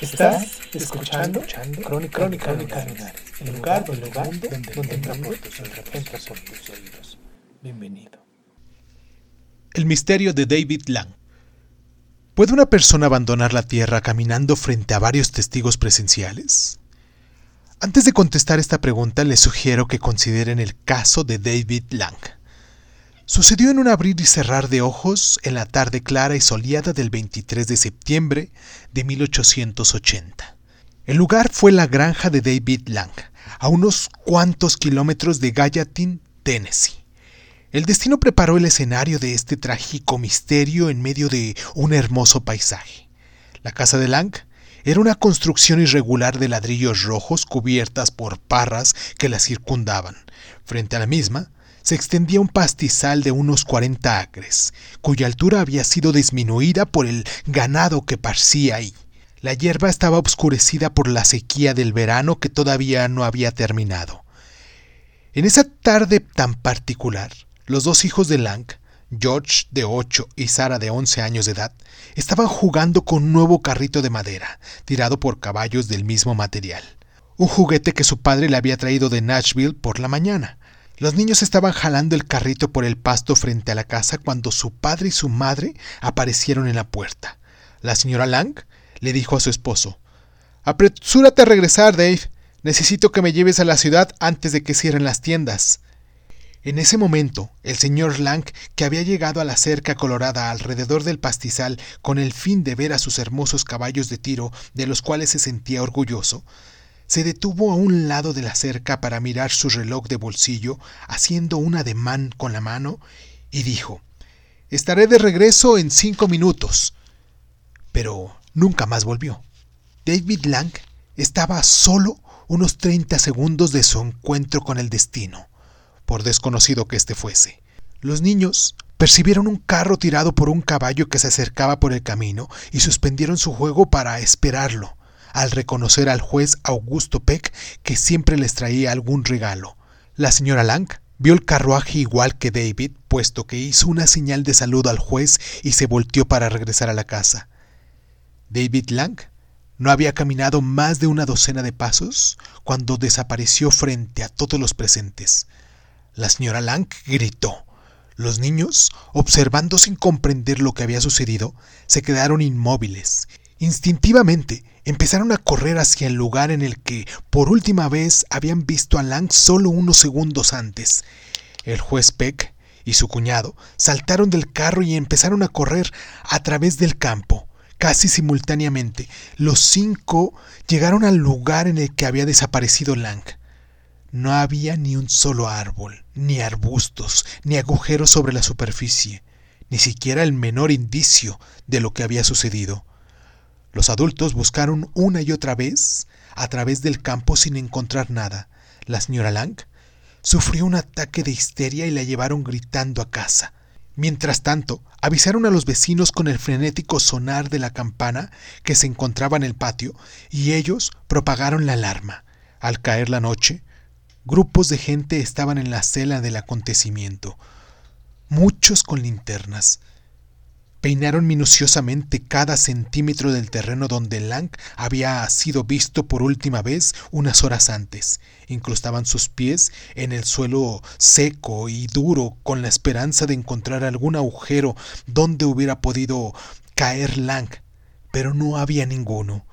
Estás escuchando, Crónica, Crónica, Lunares, el lugar, el lugar donde, donde entra por tus oídos, entra por tus oídos. Bienvenido. El misterio de David Lang. ¿Puede una persona abandonar la Tierra caminando frente a varios testigos presenciales? Antes de contestar esta pregunta, les sugiero que consideren el caso de David Lang. Sucedió en un abrir y cerrar de ojos en la tarde clara y soleada del 23 de septiembre de 1880. El lugar fue la granja de David Lang, a unos cuantos kilómetros de Gallatin, Tennessee. El destino preparó el escenario de este trágico misterio en medio de un hermoso paisaje. La casa de Lang era una construcción irregular de ladrillos rojos cubiertas por parras que la circundaban. Frente a la misma se extendía un pastizal de unos 40 acres, cuya altura había sido disminuida por el ganado que parcía ahí. La hierba estaba obscurecida por la sequía del verano que todavía no había terminado. En esa tarde tan particular, los dos hijos de Lang, George de 8 y Sara de 11 años de edad, estaban jugando con un nuevo carrito de madera, tirado por caballos del mismo material. Un juguete que su padre le había traído de Nashville por la mañana. Los niños estaban jalando el carrito por el pasto frente a la casa cuando su padre y su madre aparecieron en la puerta. La señora Lang le dijo a su esposo Apresúrate a regresar, Dave. Necesito que me lleves a la ciudad antes de que cierren las tiendas. En ese momento, el señor Lang, que había llegado a la cerca colorada alrededor del pastizal con el fin de ver a sus hermosos caballos de tiro, de los cuales se sentía orgulloso, se detuvo a un lado de la cerca para mirar su reloj de bolsillo, haciendo un ademán con la mano, y dijo Estaré de regreso en cinco minutos. Pero nunca más volvió. David Lang estaba solo unos treinta segundos de su encuentro con el destino, por desconocido que éste fuese. Los niños percibieron un carro tirado por un caballo que se acercaba por el camino y suspendieron su juego para esperarlo, al reconocer al juez Augusto Peck que siempre les traía algún regalo. La señora Lang vio el carruaje igual que David, puesto que hizo una señal de saludo al juez y se volteó para regresar a la casa. David Lang no había caminado más de una docena de pasos cuando desapareció frente a todos los presentes. La señora Lang gritó. Los niños, observando sin comprender lo que había sucedido, se quedaron inmóviles. Instintivamente empezaron a correr hacia el lugar en el que por última vez habían visto a Lang solo unos segundos antes. El juez Peck y su cuñado saltaron del carro y empezaron a correr a través del campo. Casi simultáneamente, los cinco llegaron al lugar en el que había desaparecido Lang. No había ni un solo árbol, ni arbustos, ni agujeros sobre la superficie, ni siquiera el menor indicio de lo que había sucedido. Los adultos buscaron una y otra vez a través del campo sin encontrar nada. La señora Lang sufrió un ataque de histeria y la llevaron gritando a casa. Mientras tanto, avisaron a los vecinos con el frenético sonar de la campana que se encontraba en el patio y ellos propagaron la alarma. Al caer la noche, grupos de gente estaban en la cela del acontecimiento, muchos con linternas. Peinaron minuciosamente cada centímetro del terreno donde Lang había sido visto por última vez unas horas antes. Incrustaban sus pies en el suelo seco y duro con la esperanza de encontrar algún agujero donde hubiera podido caer Lang, pero no había ninguno.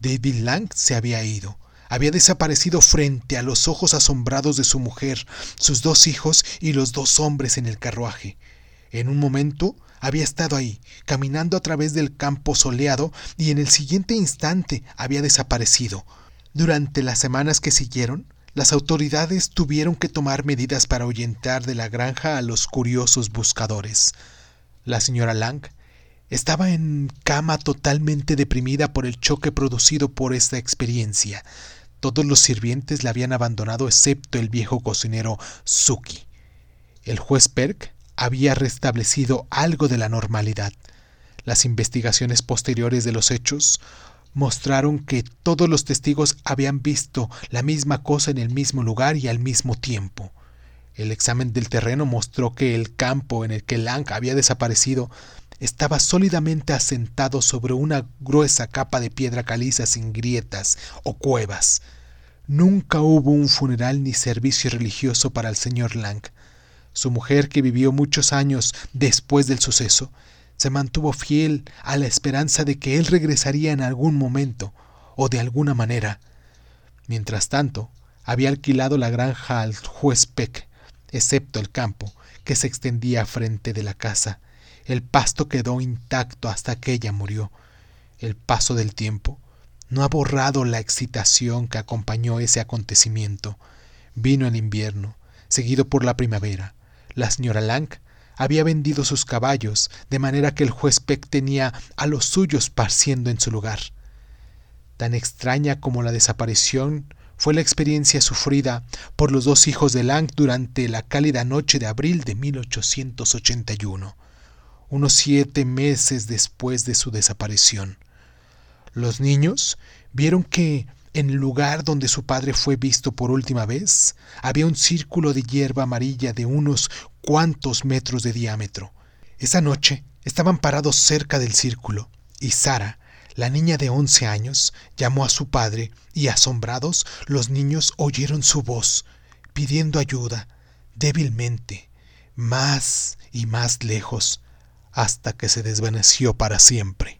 David Lang se había ido. Había desaparecido frente a los ojos asombrados de su mujer, sus dos hijos y los dos hombres en el carruaje. En un momento había estado ahí, caminando a través del campo soleado, y en el siguiente instante había desaparecido. Durante las semanas que siguieron, las autoridades tuvieron que tomar medidas para ahuyentar de la granja a los curiosos buscadores. La señora Lang estaba en cama totalmente deprimida por el choque producido por esta experiencia. Todos los sirvientes la habían abandonado excepto el viejo cocinero Suki. El juez Perk había restablecido algo de la normalidad. Las investigaciones posteriores de los hechos mostraron que todos los testigos habían visto la misma cosa en el mismo lugar y al mismo tiempo. El examen del terreno mostró que el campo en el que Lang había desaparecido estaba sólidamente asentado sobre una gruesa capa de piedra caliza sin grietas o cuevas. Nunca hubo un funeral ni servicio religioso para el señor Lang. Su mujer, que vivió muchos años después del suceso, se mantuvo fiel a la esperanza de que él regresaría en algún momento o de alguna manera. Mientras tanto, había alquilado la granja al juez Peck, excepto el campo, que se extendía frente de la casa. El pasto quedó intacto hasta que ella murió. El paso del tiempo no ha borrado la excitación que acompañó ese acontecimiento. Vino el invierno, seguido por la primavera. La señora Lang había vendido sus caballos, de manera que el juez Peck tenía a los suyos parciendo en su lugar. Tan extraña como la desaparición fue la experiencia sufrida por los dos hijos de Lang durante la cálida noche de abril de 1881, unos siete meses después de su desaparición. Los niños vieron que en el lugar donde su padre fue visto por última vez, había un círculo de hierba amarilla de unos cuantos metros de diámetro. Esa noche estaban parados cerca del círculo, y Sara, la niña de once años, llamó a su padre, y asombrados los niños oyeron su voz, pidiendo ayuda, débilmente, más y más lejos, hasta que se desvaneció para siempre.